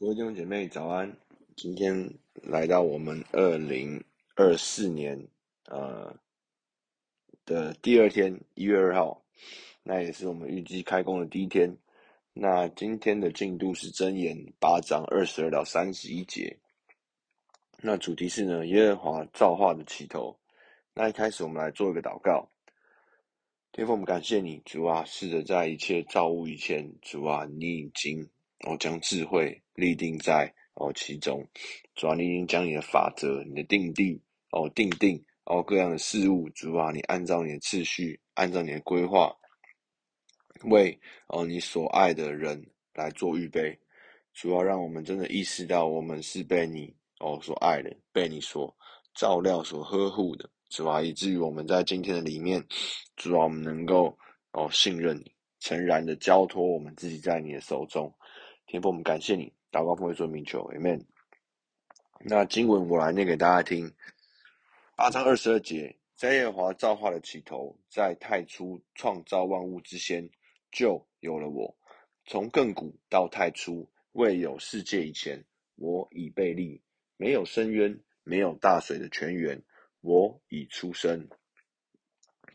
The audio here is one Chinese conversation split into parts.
各位弟兄姐妹早安！今天来到我们二零二四年呃的第二天，一月二号，那也是我们预计开工的第一天。那今天的进度是箴言八章二十二到三十一节。那主题是呢，耶和华造化的起头。那一开始我们来做一个祷告。天父，我们感谢你，主啊，试着，在一切造物以前，主啊，你已经哦将智慧。立定在哦其中，主啊，你已经将你的法则、你的定地哦定定哦各样的事物，主啊，你按照你的次序，按照你的规划，为哦你所爱的人来做预备。主啊，让我们真的意识到，我们是被你哦所爱的，被你所照料、所呵护的。主啊，以至于我们在今天的里面，主啊，我们能够哦信任你，诚然的交托我们自己在你的手中。天父，我们感谢你。祷告奉耶稣名求，Amen。那经文我来念给大家听。八章二十二节，在耶和华造化的起头，在太初创造万物之先，就有了我。从亘古到太初，未有世界以前，我已被立；没有深渊，没有大水的泉源，我已出生。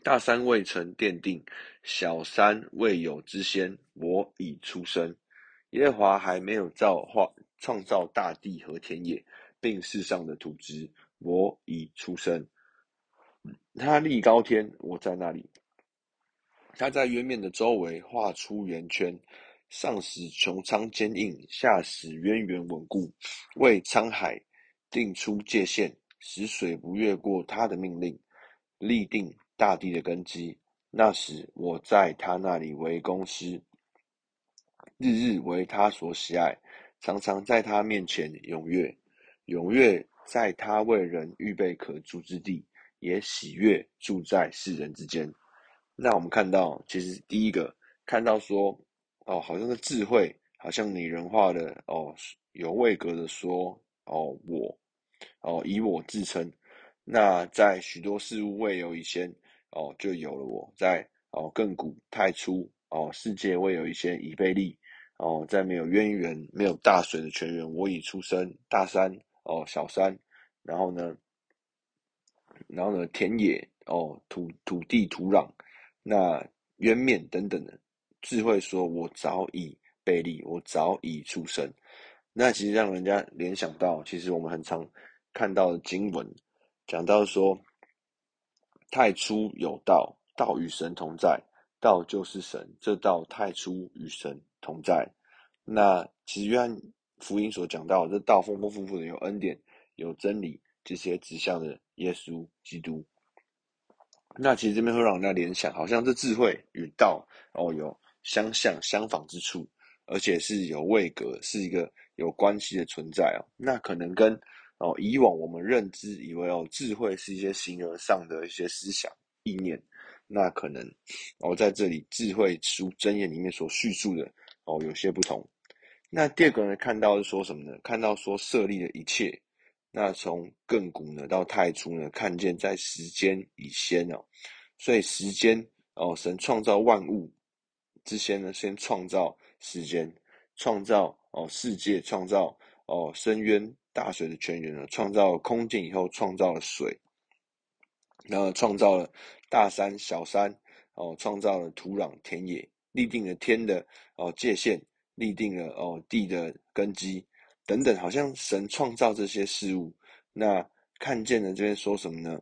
大山未曾奠定，小山未有之先，我已出生。耶和华还没有造化创造大地和田野，并世上的土质，我已出生。他立高天，我在那里。他在渊面的周围画出圆圈，上使穹苍坚硬，下使渊源稳固，为沧海定出界限，使水不越过他的命令，立定大地的根基。那时我在他那里为公师。日日为他所喜爱，常常在他面前踊跃，踊跃在他为人预备可住之地，也喜悦住在世人之间。那我们看到，其实第一个看到说，哦，好像是智慧，好像拟人化的哦，有位格的说，哦，我，哦，以我自称。那在许多事物未有以前，哦，就有了我。在哦，亘古太初，哦，世界未有以前，已被立。哦，在没有渊源、没有大水的泉源，我已出生。大山哦，小山，然后呢，然后呢，田野哦，土土地土壤，那渊面等等的智慧，说我早已被立，我早已出生。那其实让人家联想到，其实我们很常看到的经文，讲到说，太初有道，道与神同在，道就是神，这道太初与神同在。那其实约翰福音所讲到，这道丰丰富富的有恩典，有真理，这些指向的耶稣基督。那其实这边会让人家联想，好像这智慧与道哦有相像相仿之处，而且是有位格，是一个有关系的存在哦。那可能跟哦以往我们认知以为哦智慧是一些形而上的一些思想意念，那可能哦在这里智慧书箴言里面所叙述的。哦，有些不同。那第二个呢，看到是说什么呢？看到说设立的一切。那从亘古呢到太初呢，看见在时间以先哦，所以时间哦，神创造万物之先呢，先创造时间，创造哦世界，创造哦深渊大水的泉源呢，创造空间以后，创造了水，然后创造了大山小山哦，创造了土壤田野。立定了天的哦界限，立定了哦地的根基等等，好像神创造这些事物，那看见了这边说什么呢？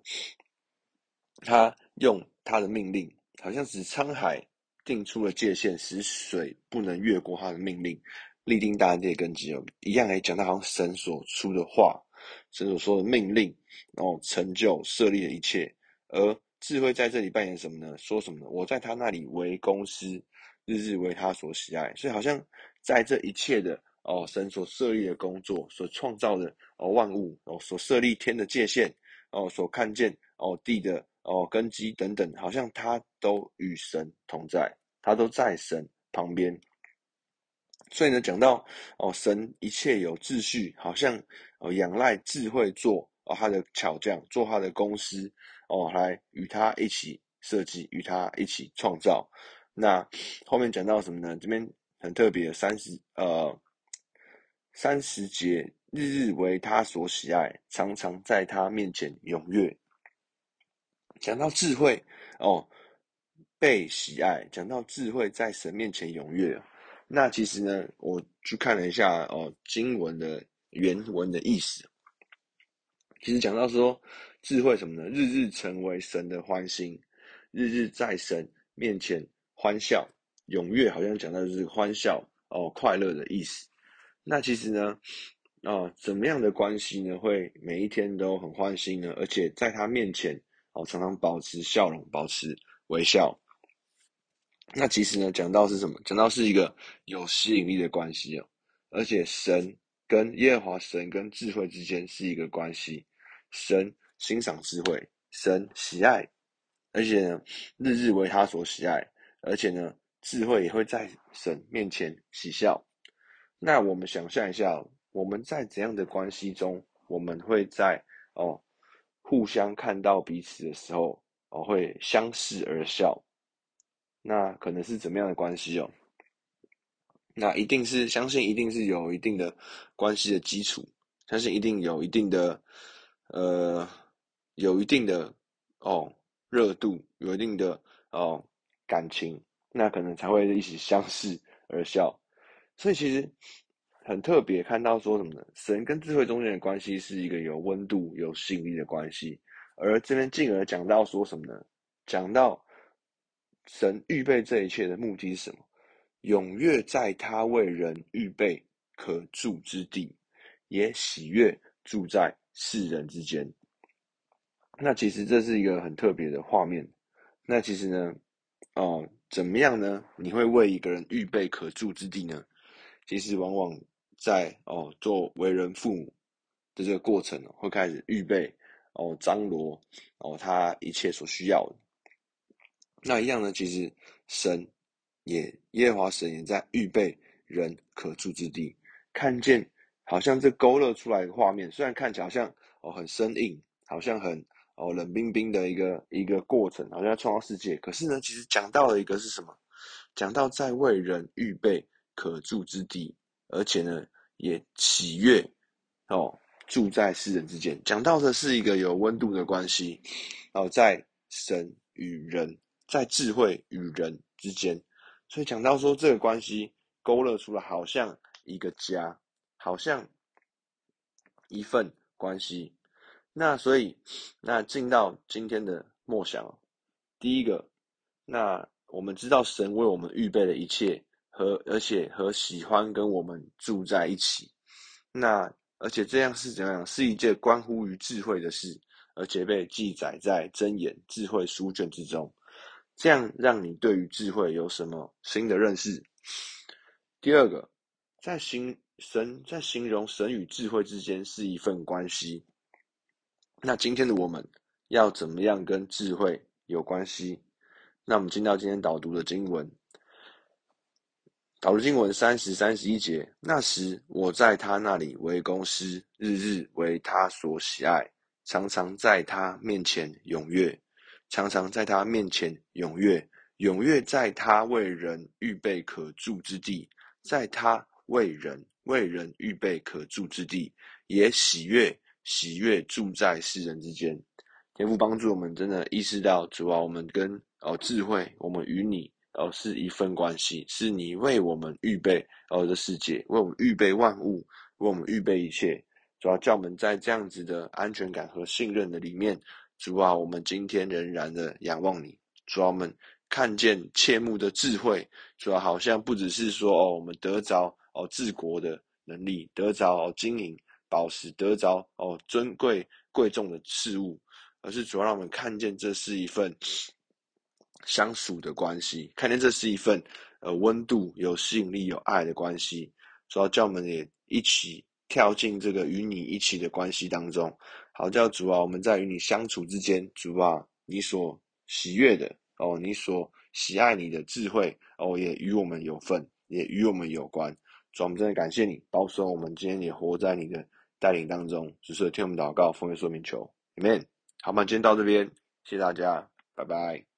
他用他的命令，好像使沧海定出了界限，使水不能越过他的命令，立定大地的根基哦，一样来讲，他好像神所出的话，神所说的命令，然后成就设立了一切，而智慧在这里扮演什么呢？说什么呢？我在他那里为公司。日日为他所喜爱，所以好像在这一切的哦，神所设立的工作，所创造的哦万物哦，所设立天的界限哦，所看见哦地的哦根基等等，好像他都与神同在，他都在神旁边。所以呢，讲到哦神一切有秩序，好像哦仰赖智慧做哦他的巧匠，做他的工师哦，来与他一起设计，与他一起创造。那后面讲到什么呢？这边很特别三十呃三十节，日日为他所喜爱，常常在他面前踊跃。讲到智慧哦，被喜爱，讲到智慧在神面前踊跃。那其实呢，我去看了一下哦，经文的原文的意思。其实讲到说智慧什么呢？日日成为神的欢心，日日在神面前欢笑踊跃，好像讲到就是欢笑哦，快乐的意思。那其实呢，哦，怎么样的关系呢？会每一天都很欢心呢？而且在他面前哦，常常保持笑容，保持微笑。那其实呢，讲到是什么？讲到是一个有吸引力的关系哦，而且神跟耶和华神跟智慧之间是一个关系，神欣赏智慧，神喜爱，而且呢，日日为他所喜爱，而且呢，智慧也会在神面前喜笑。那我们想象一下，我们在怎样的关系中，我们会在哦互相看到彼此的时候，哦会相视而笑。那可能是怎么样的关系哦？那一定是相信，一定是有一定的关系的基础，相信一定有一定的呃，有一定的哦热度，有一定的哦感情，那可能才会一起相视而笑。所以其实很特别，看到说什么呢？神跟智慧中间的关系是一个有温度、有吸引力的关系，而这边进而讲到说什么呢？讲到。神预备这一切的目的是什么？踊跃在他为人预备可住之地，也喜悦住在世人之间。那其实这是一个很特别的画面。那其实呢，哦，怎么样呢？你会为一个人预备可住之地呢？其实往往在哦做为人父母的这个过程，会开始预备哦张罗哦他一切所需要的。那一样呢？其实神也耶和华神也在预备人可住之地。看见好像这勾勒出来的画面，虽然看起来好像哦很生硬，好像很哦冷冰冰的一个一个过程，好像要创造世界。可是呢，其实讲到了一个是什么？讲到在为人预备可住之地，而且呢也喜悦哦住在世人之间。讲到的是一个有温度的关系哦，在神与人。在智慧与人之间，所以讲到说这个关系勾勒出了好像一个家，好像一份关系。那所以，那进到今天的默想，第一个，那我们知道神为我们预备了一切，和而且和喜欢跟我们住在一起。那而且这样是怎样？是一件关乎于智慧的事，而且被记载在箴言智慧书卷之中。这样让你对于智慧有什么新的认识？第二个，在形神在形容神与智慧之间是一份关系。那今天的我们要怎么样跟智慧有关系？那我们进到今天导读的经文，导读经文三十三十一节。那时我在他那里为公师，日日为他所喜爱，常常在他面前踊跃。常常在他面前踊跃，踊跃在他为人预备可住之地，在他为人为人预备可住之地，也喜悦喜悦住在世人之间。天父帮助我们，真的意识到主啊，我们跟哦智慧，我们与你哦是一份关系，是你为我们预备哦的世界，为我们预备万物，为我们预备一切。主要叫我们在这样子的安全感和信任的里面。主啊，我们今天仍然的仰望你。主啊，我们看见切慕的智慧。主啊，好像不只是说哦，我们得着哦治国的能力，得着哦金银宝石，得着哦尊贵贵重的事物，而是主要让我们看见这是一份相属的关系，看见这是一份呃温度、有吸引力、有爱的关系。主要叫我们也一起跳进这个与你一起的关系当中。好，叫主啊，我们在与你相处之间，主啊，你所喜悦的哦，你所喜爱你的智慧哦，也与我们有份，也与我们有关。主，我们真的感谢你，保守我们今天也活在你的带领当中。只是听我们祷告，奉耶稣名求，Amen。好，我们今天到这边，谢谢大家，拜拜。